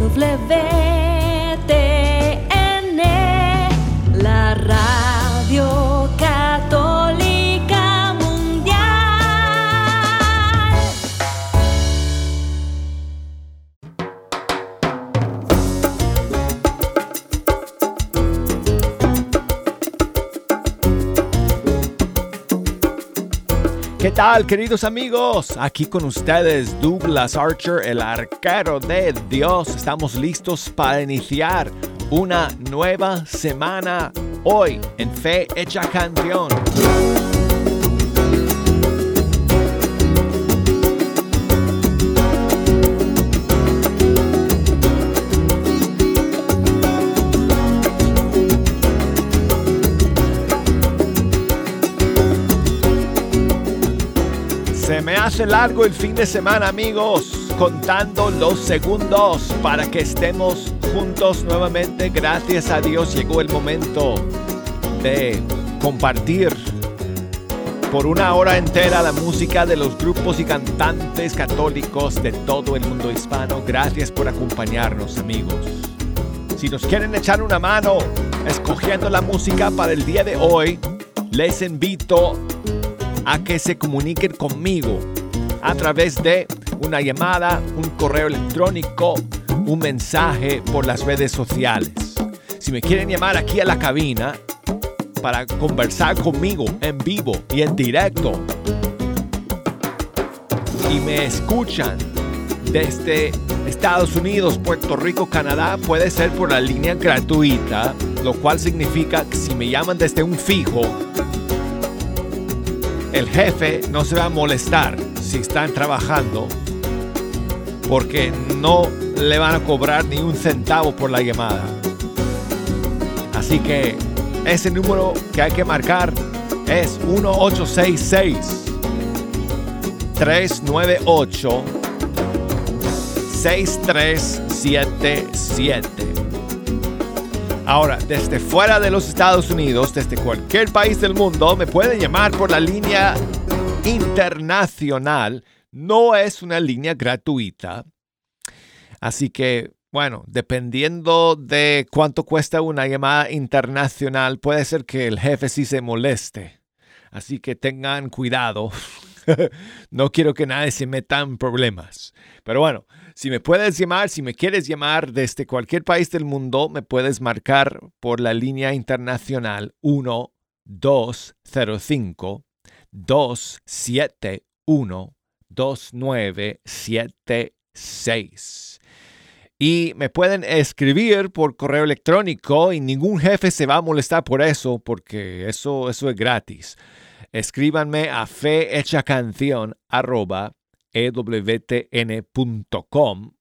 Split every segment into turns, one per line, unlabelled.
of living. ¿Qué tal, queridos amigos? Aquí con ustedes Douglas Archer, el arquero de Dios. Estamos listos para iniciar una nueva semana hoy en Fe Hecha Canción. Hace largo el fin de semana amigos, contando los segundos para que estemos juntos nuevamente. Gracias a Dios llegó el momento de compartir por una hora entera la música de los grupos y cantantes católicos de todo el mundo hispano. Gracias por acompañarnos amigos. Si nos quieren echar una mano escogiendo la música para el día de hoy, les invito a que se comuniquen conmigo a través de una llamada, un correo electrónico, un mensaje por las redes sociales. Si me quieren llamar aquí a la cabina para conversar conmigo en vivo y en directo y me escuchan desde Estados Unidos, Puerto Rico, Canadá, puede ser por la línea gratuita, lo cual significa que si me llaman desde un fijo, el jefe no se va a molestar si están trabajando porque no le van a cobrar ni un centavo por la llamada. Así que ese número que hay que marcar es 1866 398 6377. Ahora, desde fuera de los Estados Unidos, desde cualquier país del mundo, me pueden llamar por la línea internacional. No es una línea gratuita. Así que, bueno, dependiendo de cuánto cuesta una llamada internacional, puede ser que el jefe sí se moleste. Así que tengan cuidado. no quiero que nadie se meta problemas. Pero bueno, si me puedes llamar, si me quieres llamar desde cualquier país del mundo, me puedes marcar por la línea internacional 1205 271 2976. Y me pueden escribir por correo electrónico y ningún jefe se va a molestar por eso, porque eso, eso es gratis escríbanme a fehechacanción.ewtn.com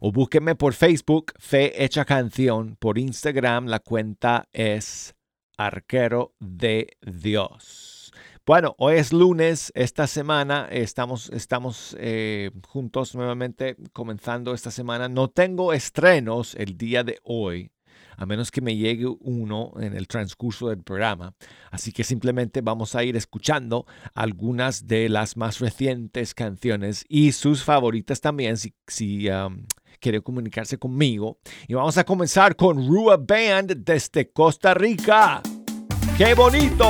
o búsquenme por Facebook, Fe Hecha Canción. Por Instagram, la cuenta es Arquero de Dios. Bueno, hoy es lunes, esta semana estamos, estamos eh, juntos nuevamente comenzando esta semana. No tengo estrenos el día de hoy, a menos que me llegue uno en el transcurso del programa. Así que simplemente vamos a ir escuchando algunas de las más recientes canciones y sus favoritas también si, si um, quiere comunicarse conmigo. Y vamos a comenzar con Rua Band desde Costa Rica. ¡Qué bonito!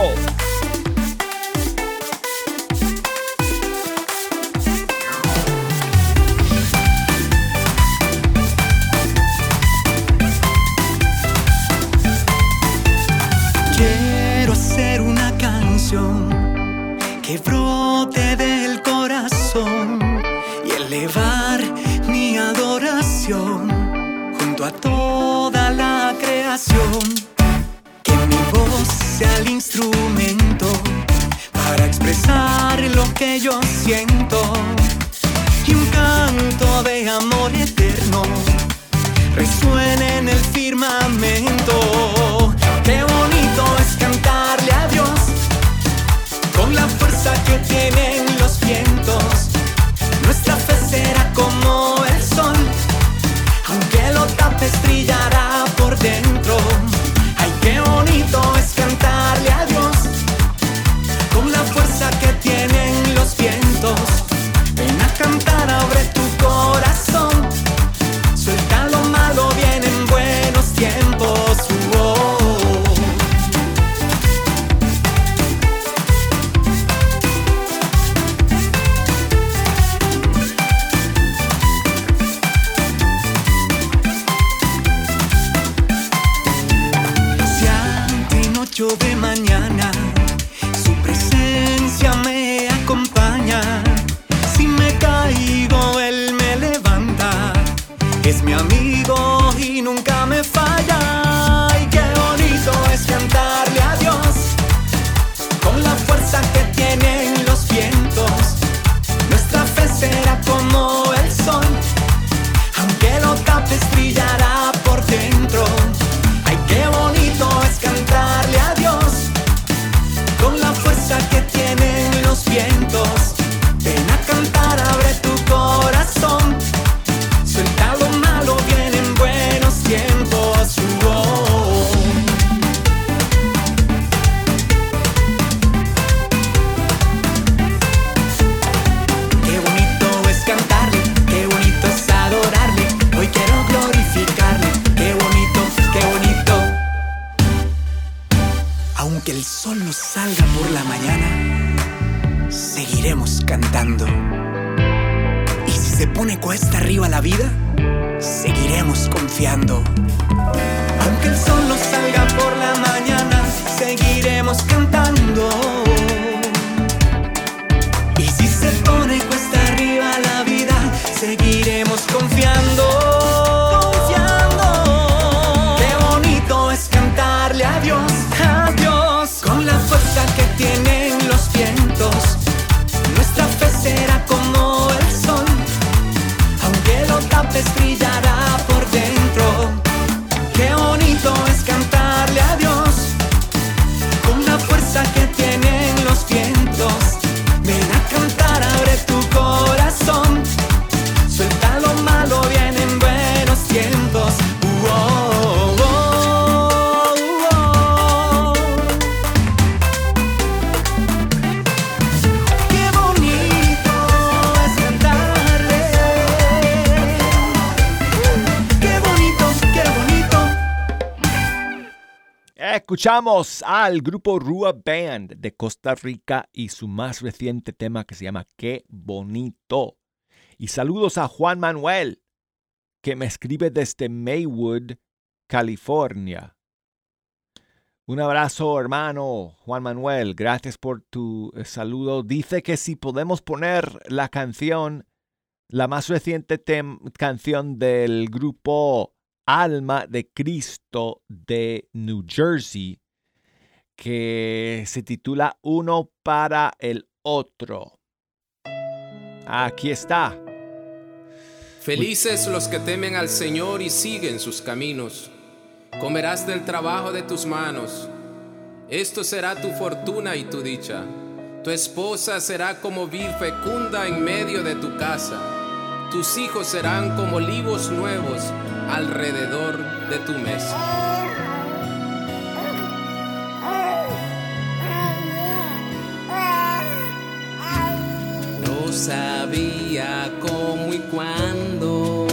Que yo siento
Escuchamos al grupo Rua Band de Costa Rica y su más reciente tema que se llama Qué bonito. Y saludos a Juan Manuel, que me escribe desde Maywood, California. Un abrazo, hermano Juan Manuel. Gracias por tu eh, saludo. Dice que si podemos poner la canción, la más reciente canción del grupo Alma de Cristo de New Jersey, que se titula Uno para el otro. Aquí está.
Felices los que temen al Señor y siguen sus caminos. Comerás del trabajo de tus manos. Esto será tu fortuna y tu dicha. Tu esposa será como vid fecunda en medio de tu casa. Tus hijos serán como olivos nuevos alrededor de tu mesa. No sabía cómo y cuándo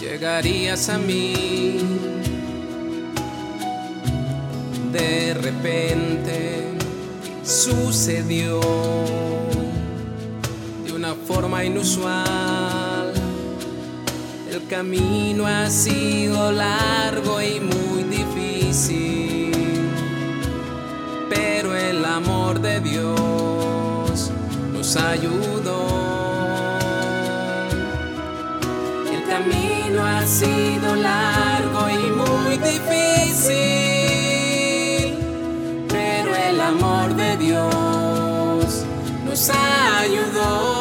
llegarías a mí. De repente sucedió de una forma inusual. El camino ha sido largo y muy difícil pero el amor de Dios nos ayudó. El camino ha sido largo y muy difícil, pero el amor de Dios nos ayudó.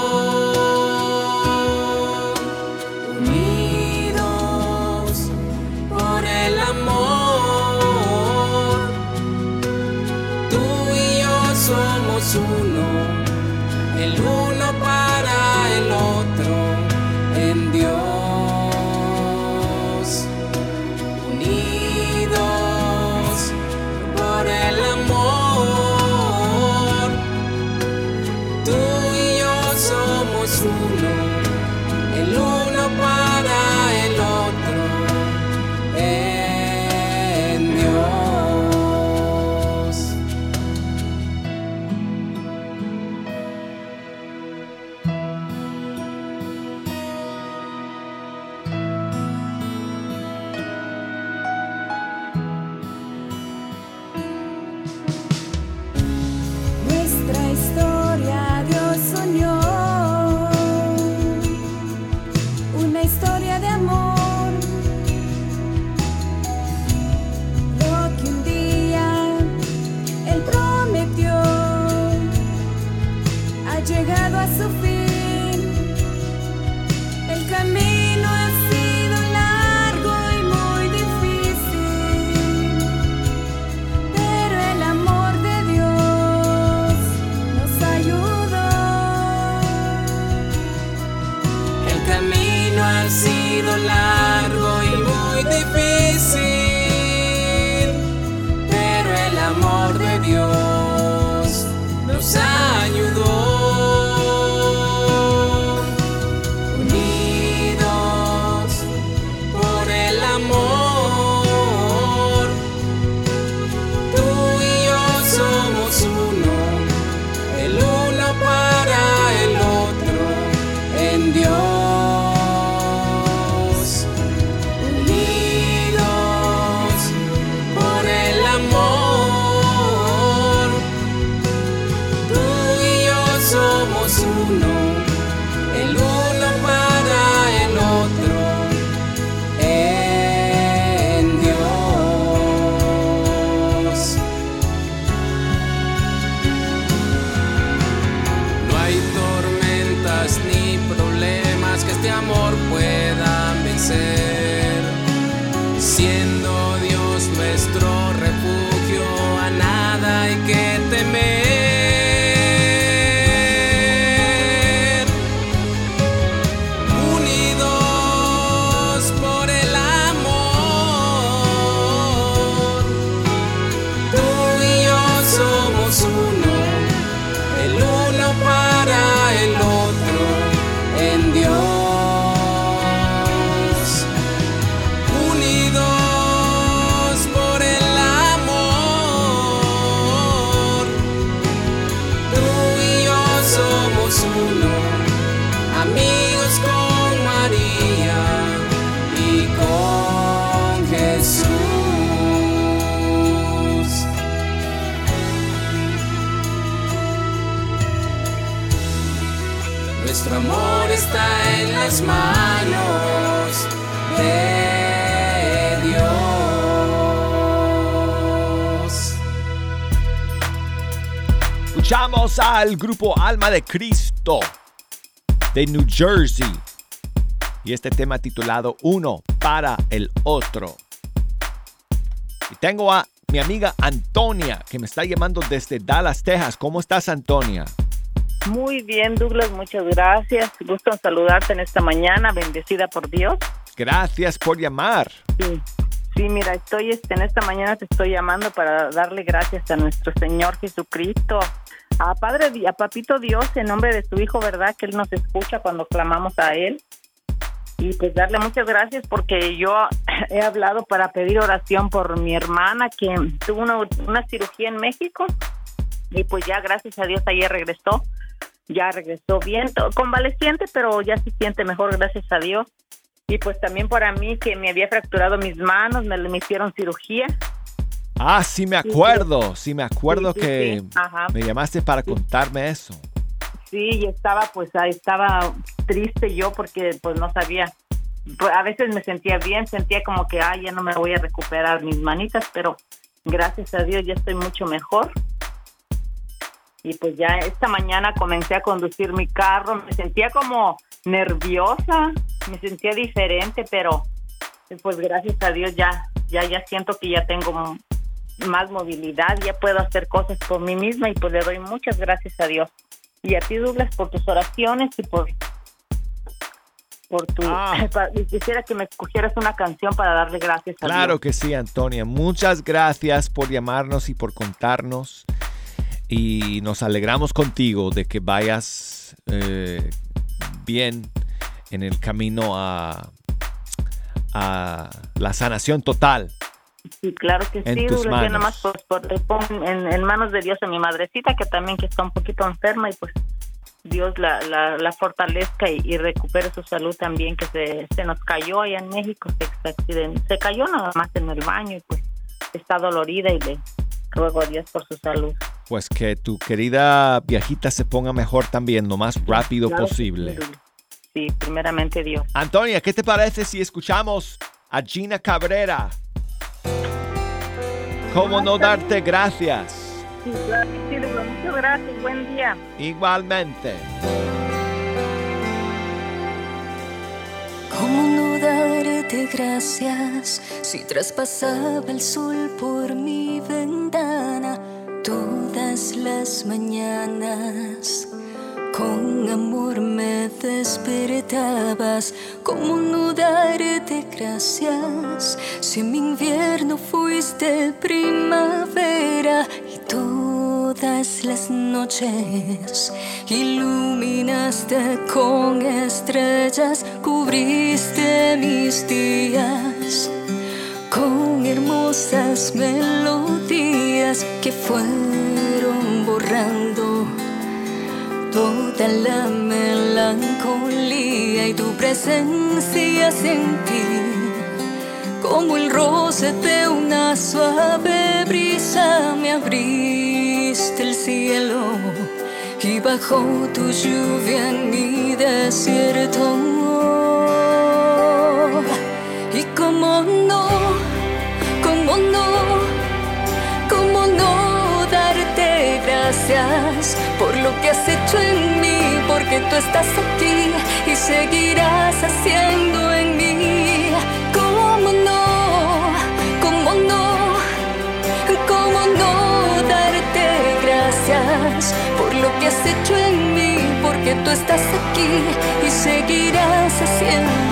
Al grupo Alma de Cristo de New Jersey y este tema titulado Uno para el otro. Y tengo a mi amiga Antonia que me está llamando desde Dallas, Texas. ¿Cómo estás, Antonia?
Muy bien, Douglas, muchas gracias. Gusto en saludarte en esta mañana, bendecida por Dios.
Gracias por llamar.
Sí, sí mira, estoy este, en esta mañana te estoy llamando para darle gracias a nuestro Señor Jesucristo, a Padre, a Papito Dios, en nombre de su Hijo, ¿verdad? Que Él nos escucha cuando clamamos a Él. Y pues darle muchas gracias porque yo he hablado para pedir oración por mi hermana que tuvo una, una cirugía en México y pues ya gracias a Dios ayer regresó ya regresó bien, convaleciente, pero ya se siente mejor, gracias a Dios. Y pues también para mí que me había fracturado mis manos, me, me hicieron cirugía.
Ah, sí me acuerdo, sí me acuerdo
Sí, sí,
que
sí.
Me llamaste para contarme eso.
Sí, y estaba pues estaba triste yo porque pues no sabía. Pues, a veces me sentía bien, sentía como que, ay, ya no me voy a recuperar mis manitas, pero gracias a Dios ya estoy mucho mejor. Y pues ya esta mañana comencé a conducir mi carro, me sentía como nerviosa, me sentía diferente, pero pues gracias a Dios ya, ya, ya siento que ya tengo más movilidad, ya puedo hacer cosas por mí misma y pues le doy muchas gracias a Dios. Y a ti, Douglas, por tus oraciones y por por tu...
Ah.
y quisiera que me escogieras una canción para darle gracias a
Claro
Dios.
que sí, Antonia. Muchas gracias por llamarnos y por contarnos. Y nos alegramos contigo de que vayas eh, bien en el camino a, a la sanación total.
Sí, claro que
en
sí,
tus
Douglas. Yo
manos.
nomás pues, por- en, en manos de Dios a mi madrecita, que también que está un poquito enferma y pues Dios la, la, la fortalezca y, y recupere su salud también, que se, se nos cayó allá en México, se, se, accident- se cayó nada más en el baño y pues está dolorida y le ruego a Dios por su salud.
Pues que tu querida viejita se ponga mejor también, lo más rápido
Claro
posible.
Sí, primeramente Dios.
Antonia, ¿qué te parece si escuchamos a Gina Cabrera? ¿Cómo no darte gracias?
Muchas gracias, buen día.
Igualmente.
¿Cómo no darte gracias si traspasaba el sol por mi ventana todas las mañanas? Con amor me despertabas, ¿cómo no darte gracias. Si en mi invierno fuiste primavera y todas las noches iluminaste con estrellas, cubriste mis días con hermosas melodías que fueron borrando toda la melancolía y tu presencia sentí como el roce de una suave brisa me abriste el cielo y bajó tu lluvia en mi desierto. Y como no como no ¿Cómo no darte gracias lo que has hecho en mí, porque tú estás aquí y seguirás haciendo en mí. ¿Cómo no? ¿Cómo no? ¿Cómo no darte gracias por lo que has hecho en mí, porque tú estás aquí y seguirás haciendo?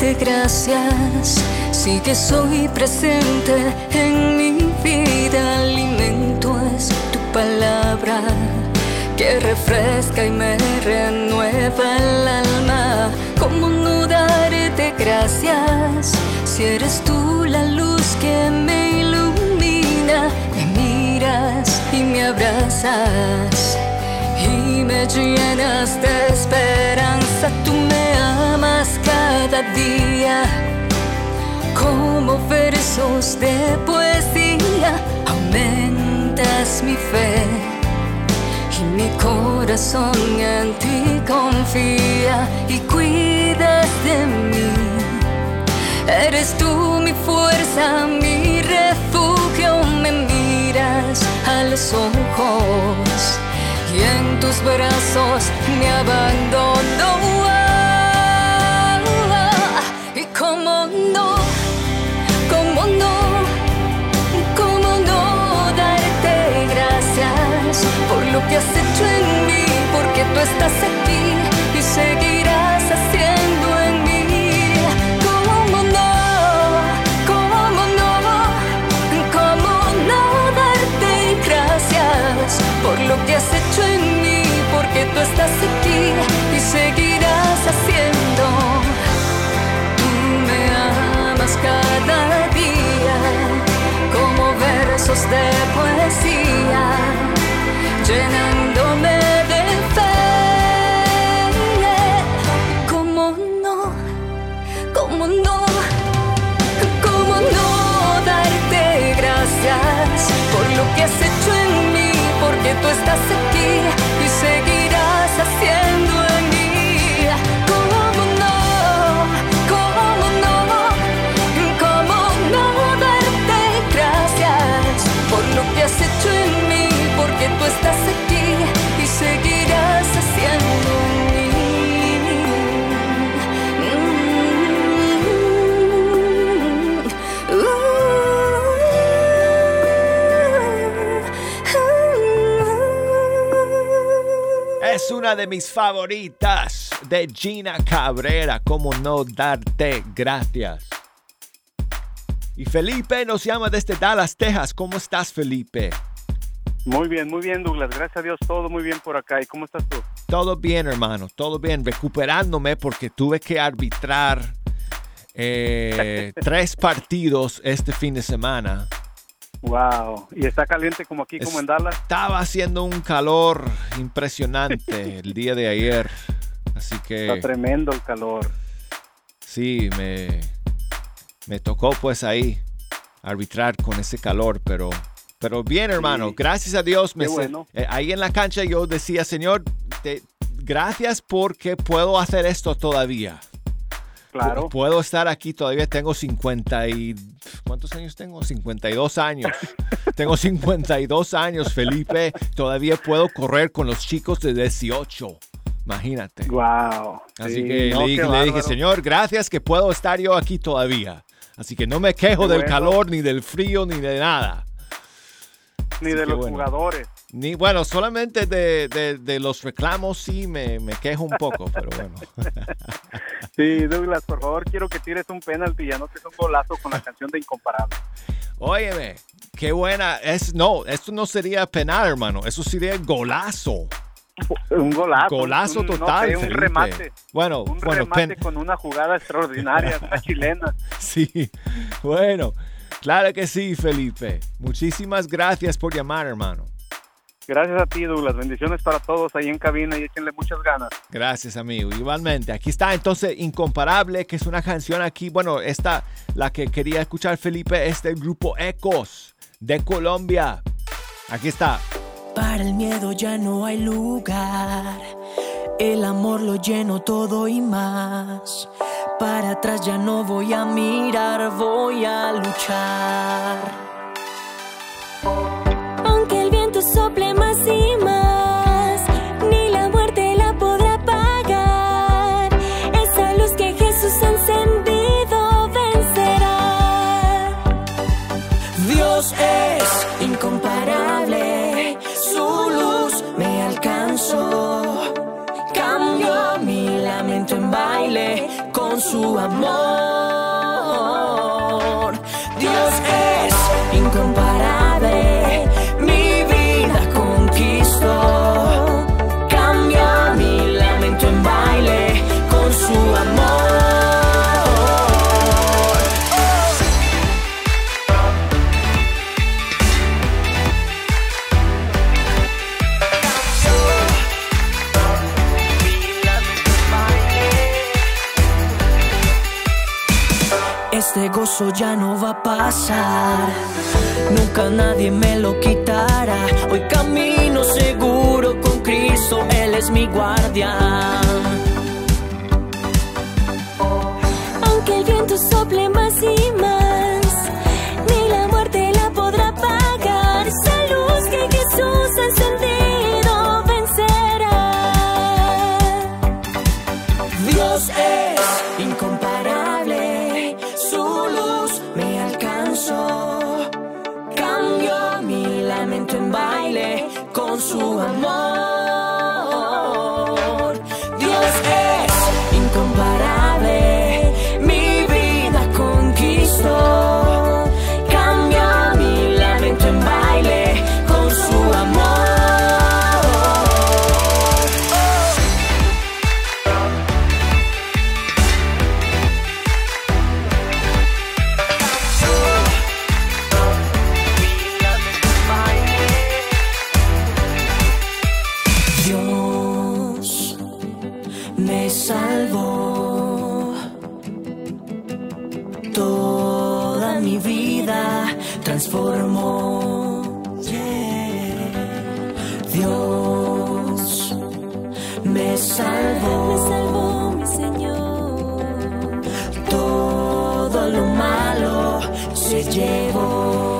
Darte gracias si que soy presente en mi vida? Alimento es tu palabra que refresca y me renueva el alma. ¿Cómo no darte gracias si eres tú la luz que me ilumina? Me miras y me abrazas y me llenas de esperanza. Tú me amas cada día como versos de poesía. Aumentas mi fe y mi corazón en ti confía y cuidas de mí. Eres tú mi fuerza, mi refugio, me miras a los ojos y en tus brazos me abandono. Y cómo no, cómo no, cómo no darte gracias por lo que has hecho en mí, porque tú estás aquí tú estás aquí y seguirás haciendo. Tú me amas cada día como versos de poesía, llenándome
Es una de mis favoritas de Gina Cabrera. ¿Cómo no darte gracias? Y Felipe nos llama desde Dallas, Texas. ¿Cómo estás, Felipe?
Muy bien, muy bien, Douglas. Gracias a Dios, todo muy bien por acá. ¿Y cómo estás tú?
Todo bien, hermano. Todo bien. Recuperándome porque tuve que arbitrar eh, tres partidos este fin de semana.
Wow. ¿Y está caliente como aquí, como en Dallas?
Estaba haciendo un calor impresionante el día de ayer. Así
Está
que
tremendo el calor.
sí, me, me tocó pues ahí arbitrar con ese calor, pero, pero bien hermano,
Sí.
gracias a Dios. Me se-
bueno.
eh, ahí en la cancha yo decía, Señor, te- gracias porque puedo hacer esto todavía.
Claro.
Pu- Puedo estar aquí todavía, tengo 50 y... ¿Cuántos años tengo? 52 años. tengo 52 años, Felipe. Todavía puedo correr con los chicos de 18. Imagínate.
Wow.
Así
Sí,
que
no,
le, dije, le dije,
bárbaro.
Señor, gracias que puedo estar yo aquí todavía. Así que no me quejo
Qué
del
bueno.
calor, ni del frío, ni de nada.
Ni
Así
de los
bueno.
jugadores.
Ni, bueno, solamente de, de- de los reclamos sí me, me quejo un poco, pero bueno.
Sí, Douglas, por favor, quiero que tires un penalti y anotes un golazo con la canción de Incomparable.
Óyeme, qué buena. Es, no, esto no sería penal, hermano. Eso sería golazo.
Un golazo.
Golazo
un- no
total,
sé, un
Felipe.
remate.
Bueno,
Un
bueno,
remate
pen-
con una jugada extraordinaria, una chilena.
sí. Bueno, claro que sí, Felipe. Muchísimas gracias por llamar, hermano.
Gracias a ti, Douglas. Bendiciones para todos ahí en cabina y échenle muchas ganas.
Gracias, amigo. Igualmente. Aquí está entonces Incomparable, que es una canción aquí. Bueno, esta, la que quería escuchar Felipe, es del grupo Ecos de Colombia. Aquí está.
Para el miedo ya no hay lugar. El amor lo lleno todo y más. Para atrás ya no voy a mirar, voy a luchar. Con su amor. Guardián. Me salvó mi
Señor.
Todo lo malo se llevó.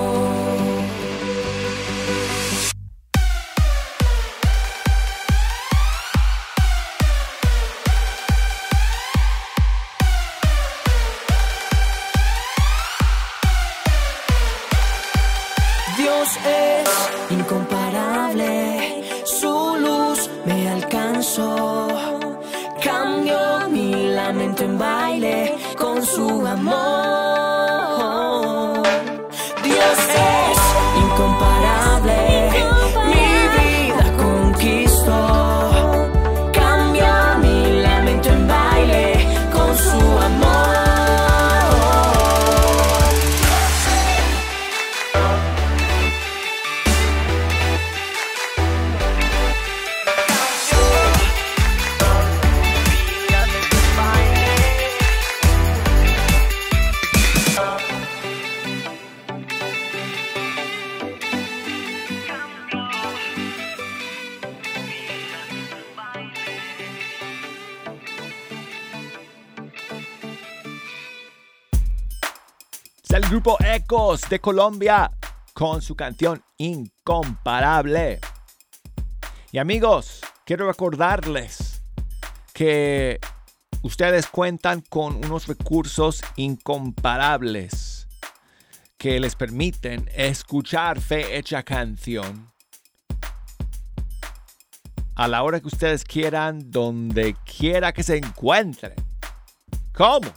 De Colombia con su canción Incomparable. Y amigos, quiero recordarles que ustedes cuentan con unos recursos incomparables que les permiten escuchar Fe Hecha Canción a la hora que ustedes quieran, donde quiera que se encuentren. ¿Cómo?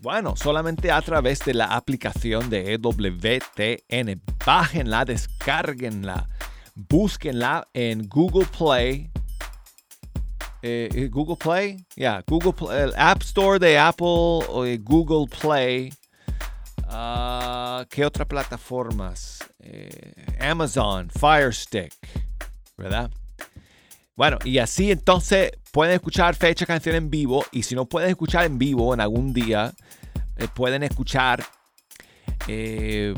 Bueno, solamente a través de la aplicación de EWTN. Bájenla, descárguenla, búsquenla en Google Play. Eh, eh, Google Play, ya, Google Play, el App Store de Apple o de Google Play. Ah, ¿Qué otras plataformas? Eh, Amazon, Fire Stick, ¿verdad? Bueno, y así entonces pueden escuchar fecha canción en vivo. Y si no pueden escuchar en vivo en algún día, eh, pueden escuchar eh,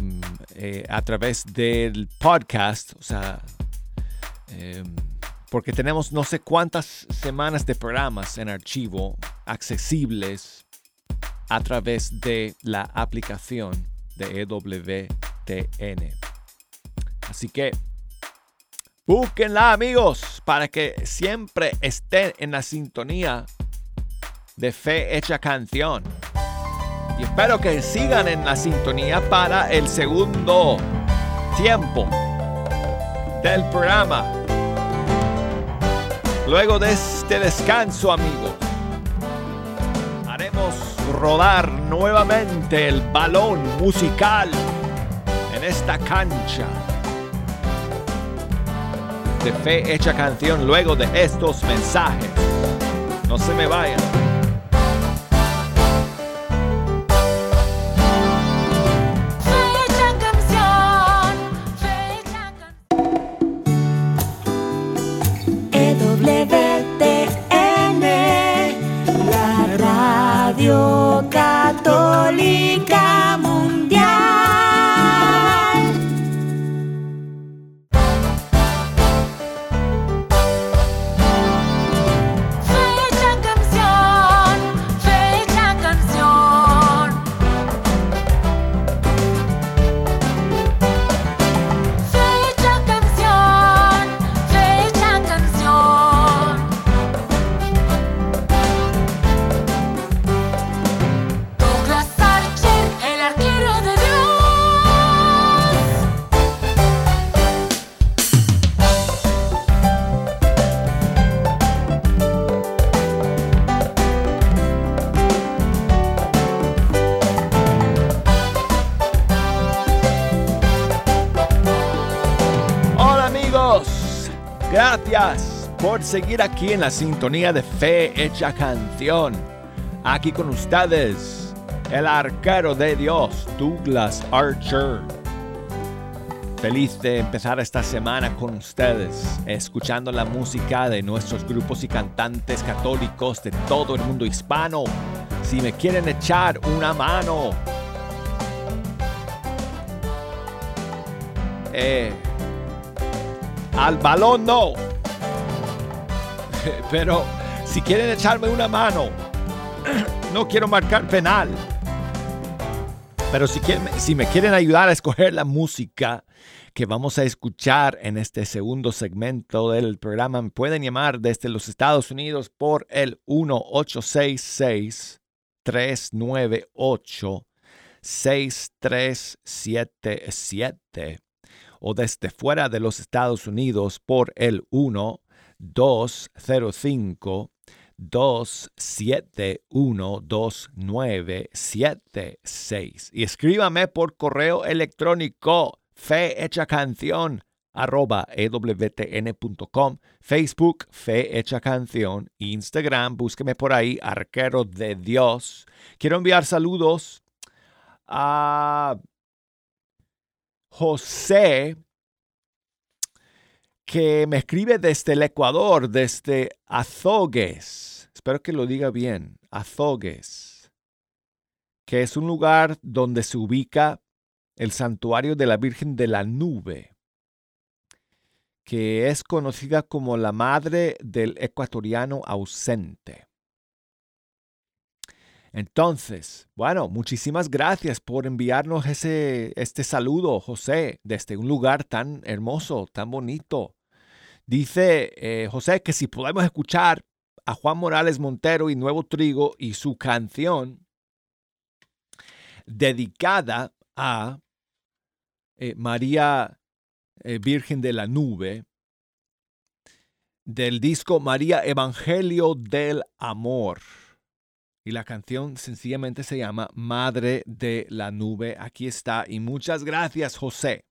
eh, a través del podcast. O sea, eh, porque tenemos no sé cuántas semanas de programas en archivo accesibles a través de la aplicación de EWTN. Así que Búsquenla, amigos, para que siempre estén en la sintonía de Fe Hecha Canción. Y espero que sigan en la sintonía para el segundo tiempo del programa. Luego de este descanso, amigos, haremos rodar nuevamente el balón musical en esta cancha de fe hecha canción luego de estos mensajes. No se me vayan. Seguir aquí en la sintonía de Fe Hecha Canción. Aquí con ustedes, el arquero de Dios, Douglas Archer. Feliz de empezar esta semana con ustedes, escuchando la música de nuestros grupos y cantantes católicos de todo el mundo hispano. Si me quieren echar una mano, eh, al balón no pero si quieren echarme una mano, no quiero marcar penal. Pero si, quieren, si me quieren ayudar a escoger la música que vamos a escuchar en este segundo segmento del programa, me pueden llamar desde los Estados Unidos por el 1866 398 6377 o desde fuera de los Estados Unidos por el 1 205 271 2976 y escríbame por correo electrónico fe canción arroba ewtn.com, Facebook Fe Canción, Instagram, búsqueme por ahí, Arquero de Dios. Quiero enviar saludos a José que me escribe desde el Ecuador, desde Azogues. Espero que lo diga bien. Azogues. Que es un lugar donde se ubica el santuario de la Virgen de la Nube, que es conocida como la madre del ecuatoriano ausente. Entonces, bueno, muchísimas gracias por enviarnos ese, este saludo, José, desde un lugar tan hermoso, tan bonito. Dice eh, José que si podemos escuchar a Juan Morales Montero y Nuevo Trigo y su canción dedicada a eh, María eh, Virgen de la Nube del disco María Evangelio del Amor. Y la canción sencillamente se llama Madre de la Nube. Aquí está. Y muchas gracias, José.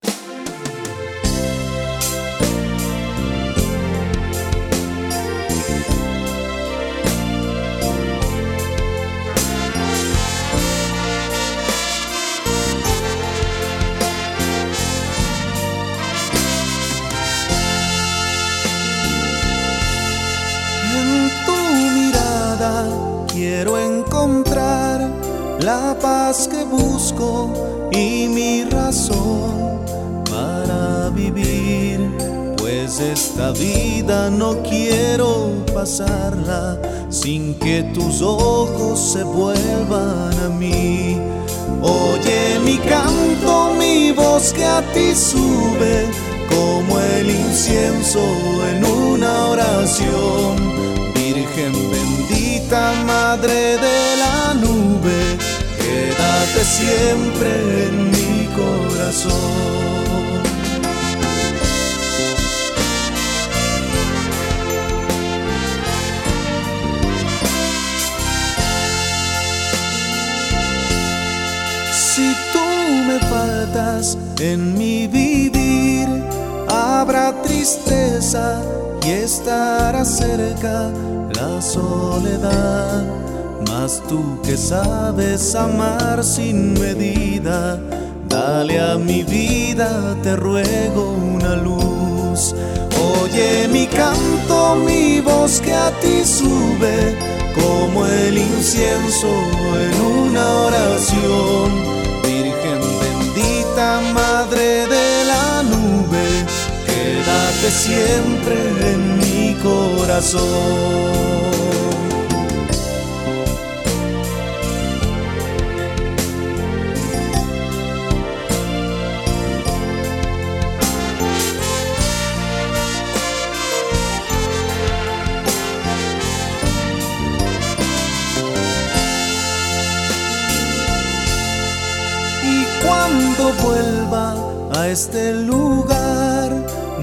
Busco y mi razón para vivir, pues esta vida no quiero pasarla sin que tus ojos se vuelvan a mí. Oye mi canto, mi voz que a ti sube como el incienso en una oración Virgen bendita, Madre de la nube, siempre en mi corazón. Si tú me faltas en mi vivir, habrá tristeza y estará cerca la soledad mas tú que sabes amar sin medida, dale a mi vida, te ruego una luz. Oye mi canto, mi voz que a ti sube, como el incienso en una oración. Virgen bendita, madre de la nube, quédate siempre en mi corazón. Este lugar,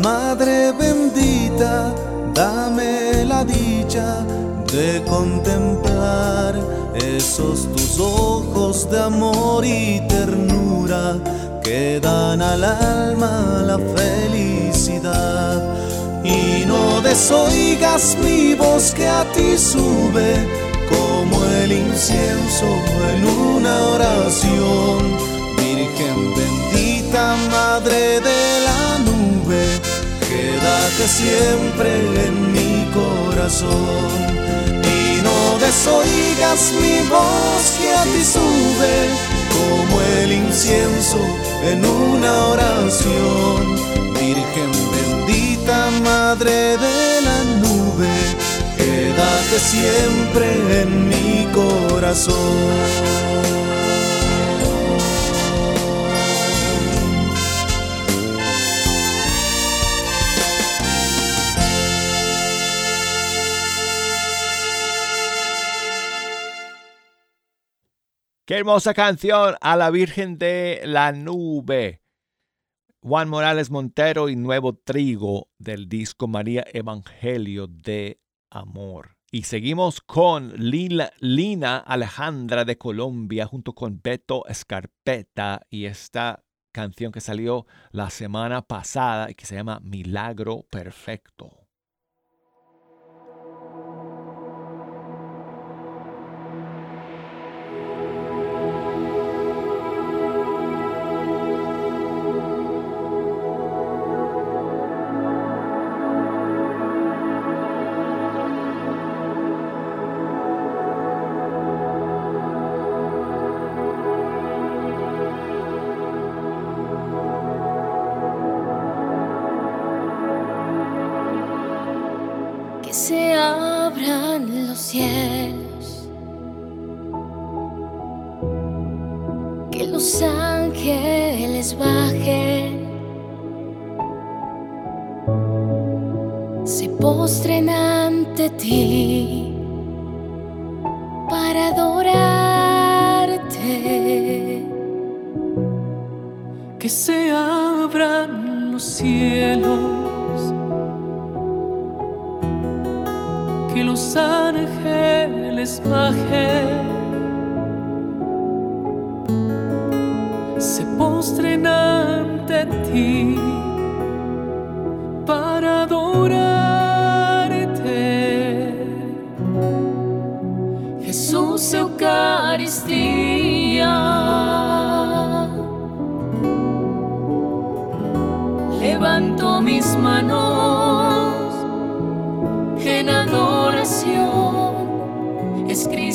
Madre bendita, dame la dicha de contemplar esos tus ojos de amor y ternura que dan al alma la felicidad. Y no desoigas mi voz que a ti sube como el incienso en una oración Madre de la nube, quédate siempre en mi corazón. Y no desoigas mi voz que a ti sube como el incienso en una oración. Virgen bendita, Madre de la nube, quédate siempre en mi corazón.
Qué hermosa canción a la Virgen de la Nube. Juan Morales Montero y Nuevo Trigo del disco María Evangelio de Amor. Y seguimos con Lina Alejandra de Colombia junto con Beto Escarpeta y esta canción que salió la semana pasada y que se llama Milagro Perfecto.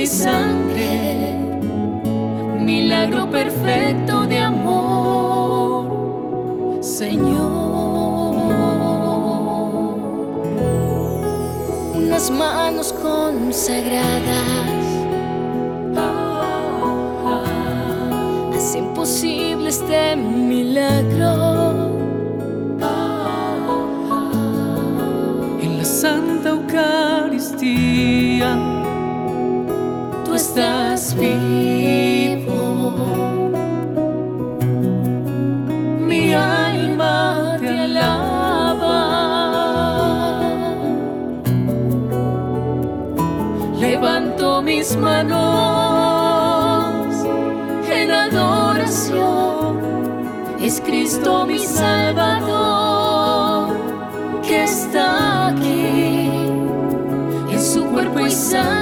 y sangre, milagro perfecto de amor, Señor. Unas manos consagradas, hace imposible este milagro. En la Santa Eucaristía those people. Mi alma te alaba. Levanto mis manos en adoración. Es Cristo mi Salvador que está aquí en su cuerpo y sangre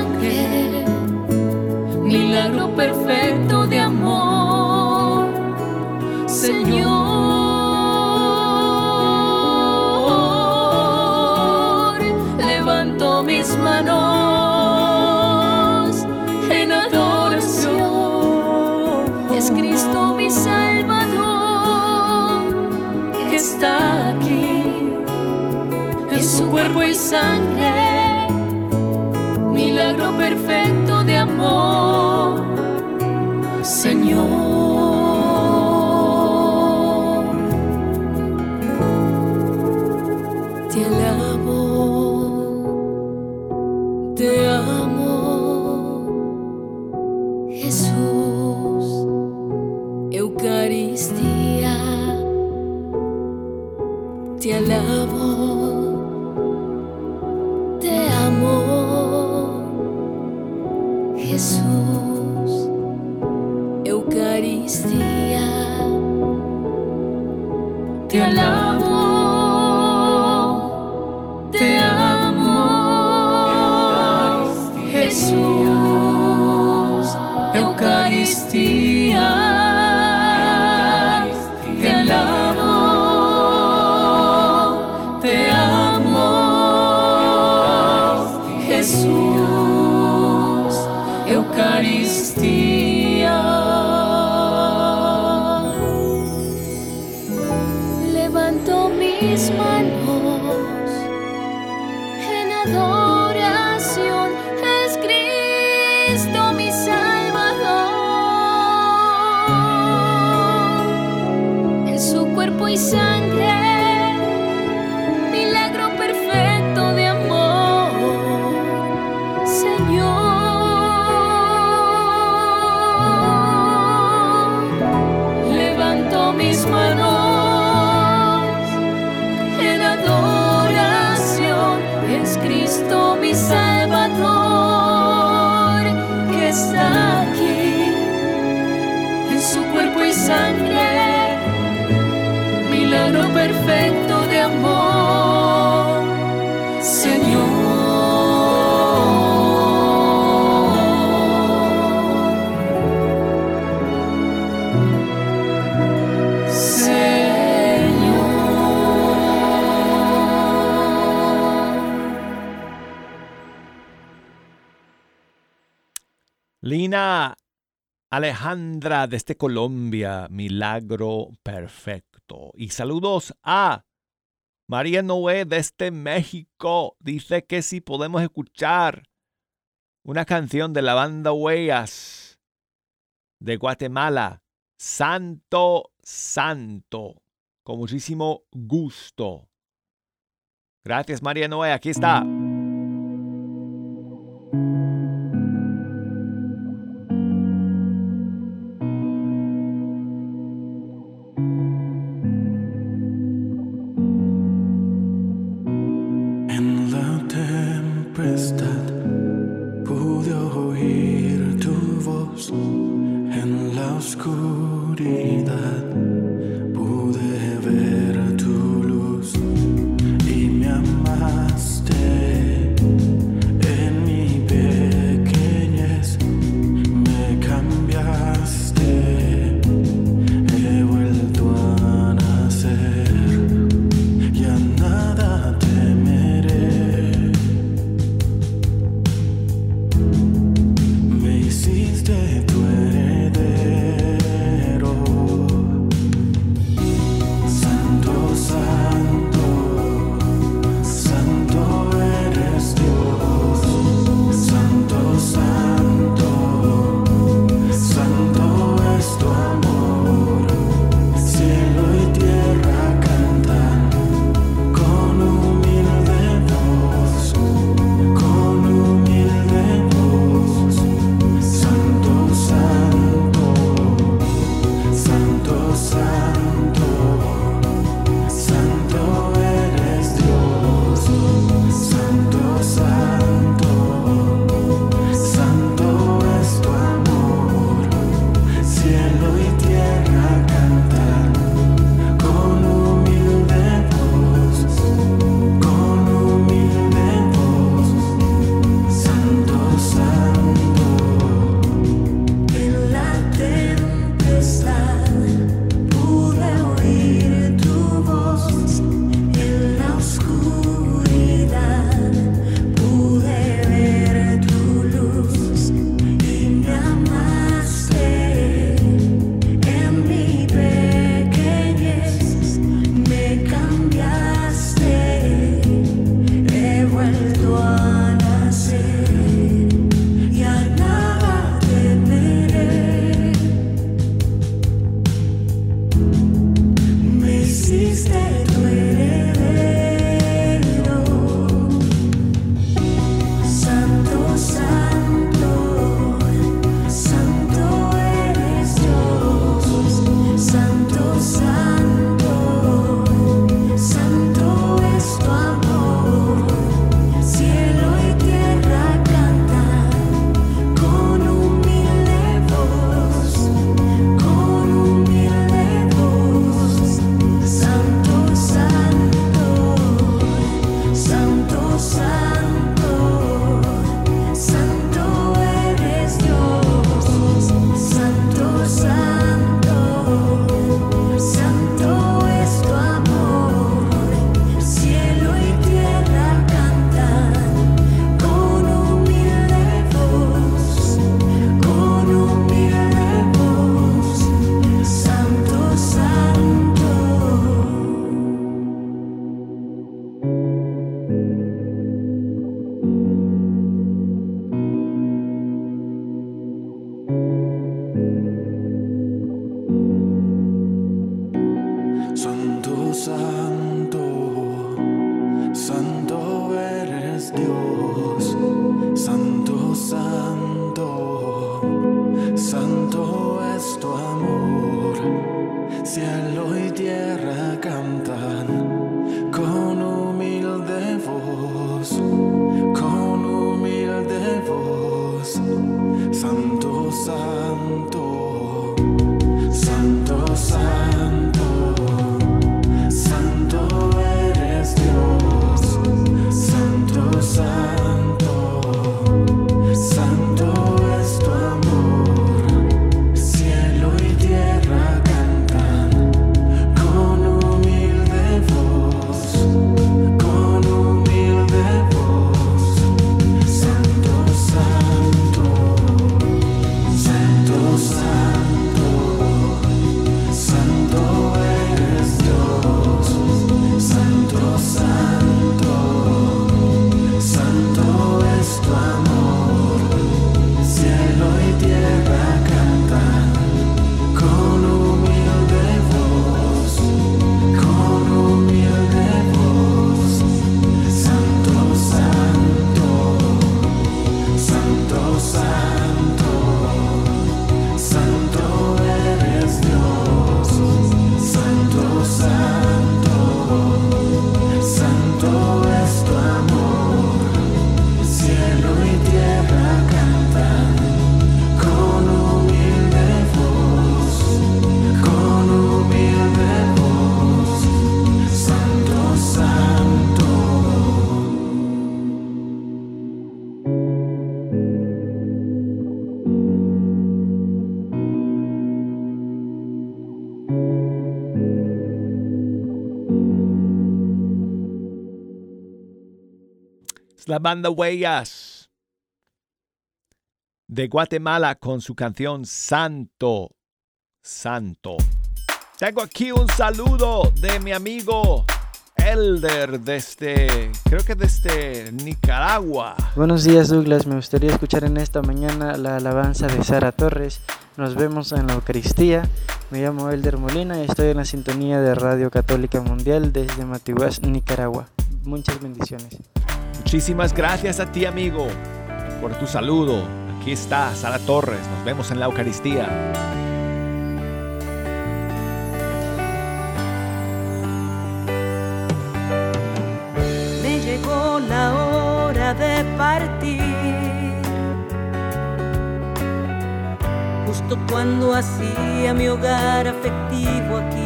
we
sang. Alejandra desde este Colombia, milagro perfecto. Y saludos a María Noé desde este México. Dice que si podemos escuchar una canción de la banda Huellas de Guatemala, Santo, Santo, con muchísimo gusto. Gracias María Noé, aquí está.
oscuridad.
La banda Huellas de Guatemala con su canción Santo, Santo. Tengo aquí un saludo de mi amigo Elder desde, creo que desde Nicaragua.
Buenos días Douglas, me gustaría escuchar en esta mañana la alabanza de Sara Torres. Nos vemos en la Eucaristía. Me llamo Elder Molina y estoy en la sintonía de Radio Católica Mundial desde Matiguas, Nicaragua. Muchas bendiciones.
Muchísimas gracias a ti, amigo, por tu saludo. Aquí está Sara Torres. Nos vemos en la Eucaristía.
me llegó la hora de partir. Justo cuando hacía mi hogar afectivo aquí.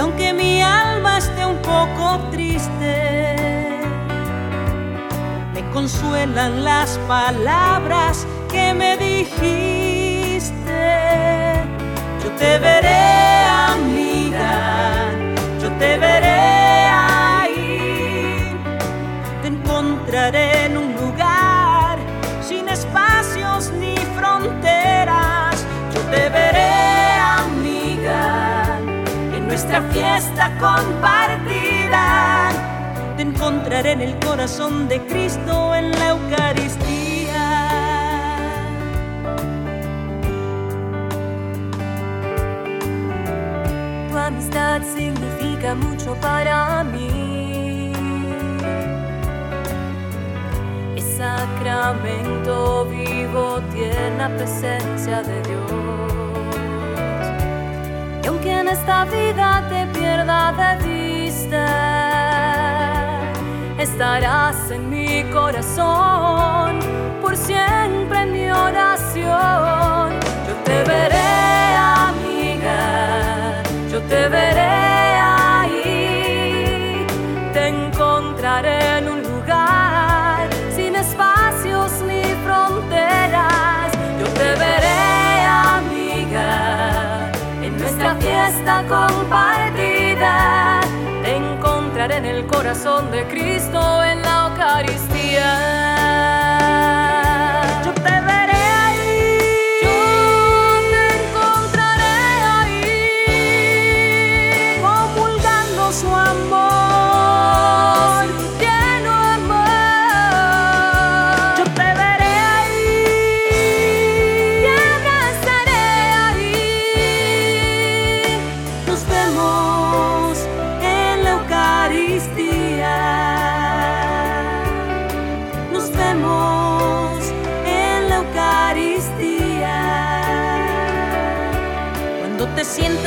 Aunque mi alma esté un poco triste, me consuelan las palabras que me dijiste. Yo te veré, amiga, yo te veré ahí. Te encontraré nuestra fiesta compartida. Te encontraré en el corazón de Cristo en la Eucaristía.
Tu amistad significa mucho para mí. Es sacramento vivo, tiene presencia de Dios. Aunque en esta vida te pierda de vista, estarás en mi corazón por siempre en mi oración. Yo te veré, amiga, yo te veré fiesta compartida. Te encontraré en el corazón de Cristo en la Eucaristía.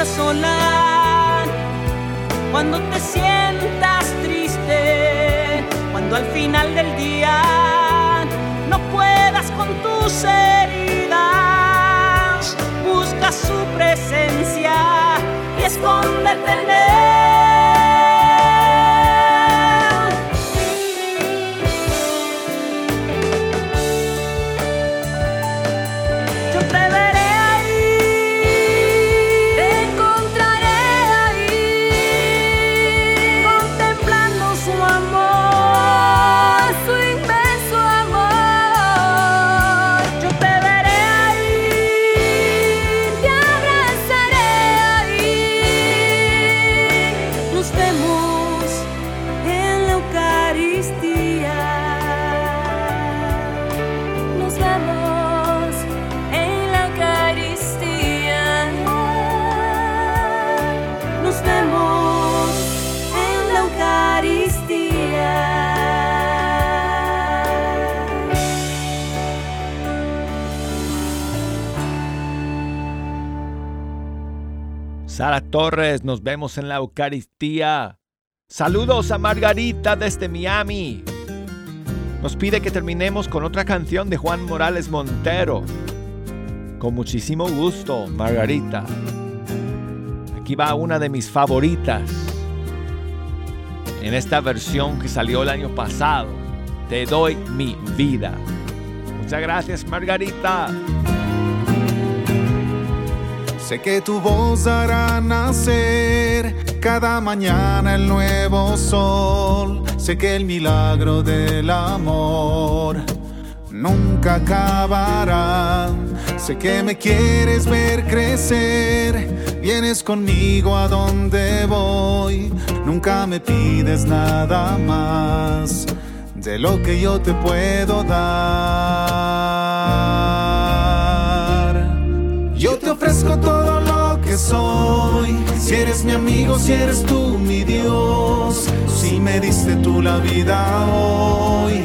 Sola, cuando te sientas triste, cuando al final del día no puedas con tus heridas, busca su presencia y escóndete.
Sara Torres, nos vemos en la Eucaristía. Saludos a Margarita desde Miami. Nos pide que terminemos con otra canción de Juan Morales Montero. Con muchísimo gusto, Margarita. Aquí va una de mis favoritas. En esta versión que salió el año pasado. Te doy mi vida. Muchas gracias, Margarita.
Sé que tu voz hará nacer cada mañana el nuevo sol. Sé que el milagro del amor nunca acabará. Sé que me quieres ver crecer. Vienes conmigo a donde voy. Nunca me pides nada más de lo que yo te puedo dar. Ofrezco todo lo que soy. Si eres mi amigo, si eres tú mi Dios. Si me diste tú la vida hoy.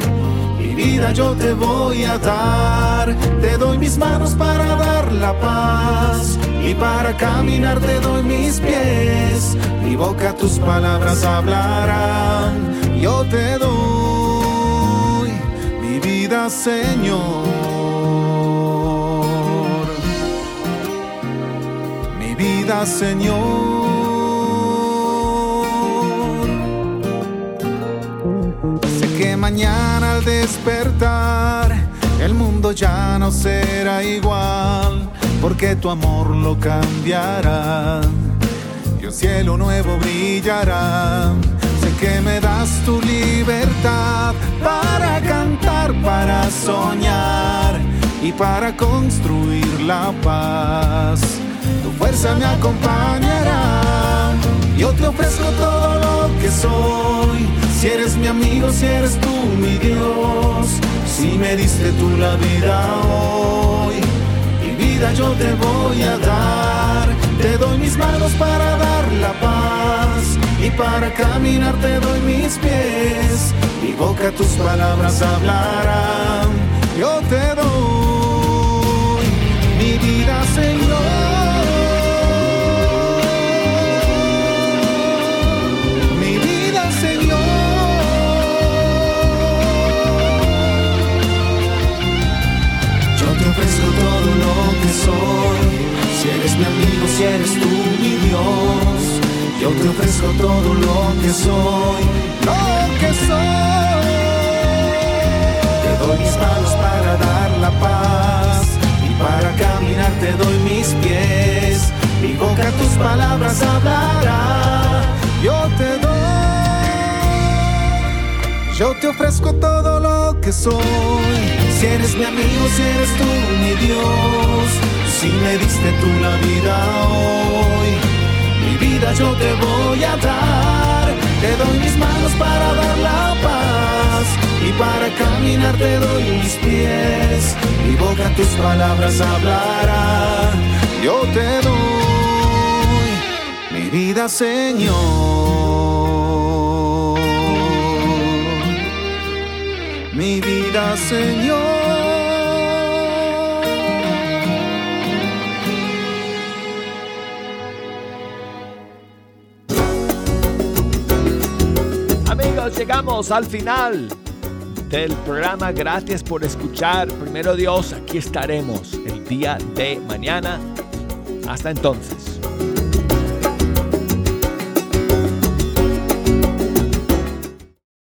Mi vida yo te voy a dar. Te doy mis manos para dar la paz. Y para caminar te doy mis pies. Mi boca tus palabras hablarán. Yo te doy mi vida, Señor. Vida, Señor. Sé que mañana al despertar el mundo ya no será igual, porque tu amor lo cambiará y un cielo nuevo brillará. Sé que me das tu libertad para cantar, para soñar y para construir la paz. Fuerza me acompañará. Yo te ofrezco todo lo que soy. Si eres mi amigo, si eres tú mi Dios. Si me diste tú la vida hoy, mi vida yo te voy a dar. Te doy mis manos para dar la paz y para caminar te doy mis pies. Mi boca tus palabras hablarán. Yo te doy mi vida, Señor. Soy. Si eres mi amigo, si eres tú mi Dios. Yo te ofrezco todo lo que soy, lo que soy. Te doy mis manos para dar la paz y para caminar te doy mis pies. Mi boca tus palabras hablará. Yo te. Yo te ofrezco todo lo que soy. Si eres mi amigo, si eres tú mi Dios. Si me diste tú la vida hoy, mi vida yo te voy a dar. Te doy mis manos para dar la paz y para caminar te doy mis pies. Mi boca tus palabras hablará. Yo te doy mi vida, Señor. mi vida, Señor.
llegamos al final del programa. Gracias por escuchar. Primero Dios, aquí estaremos el día de mañana. Hasta entonces.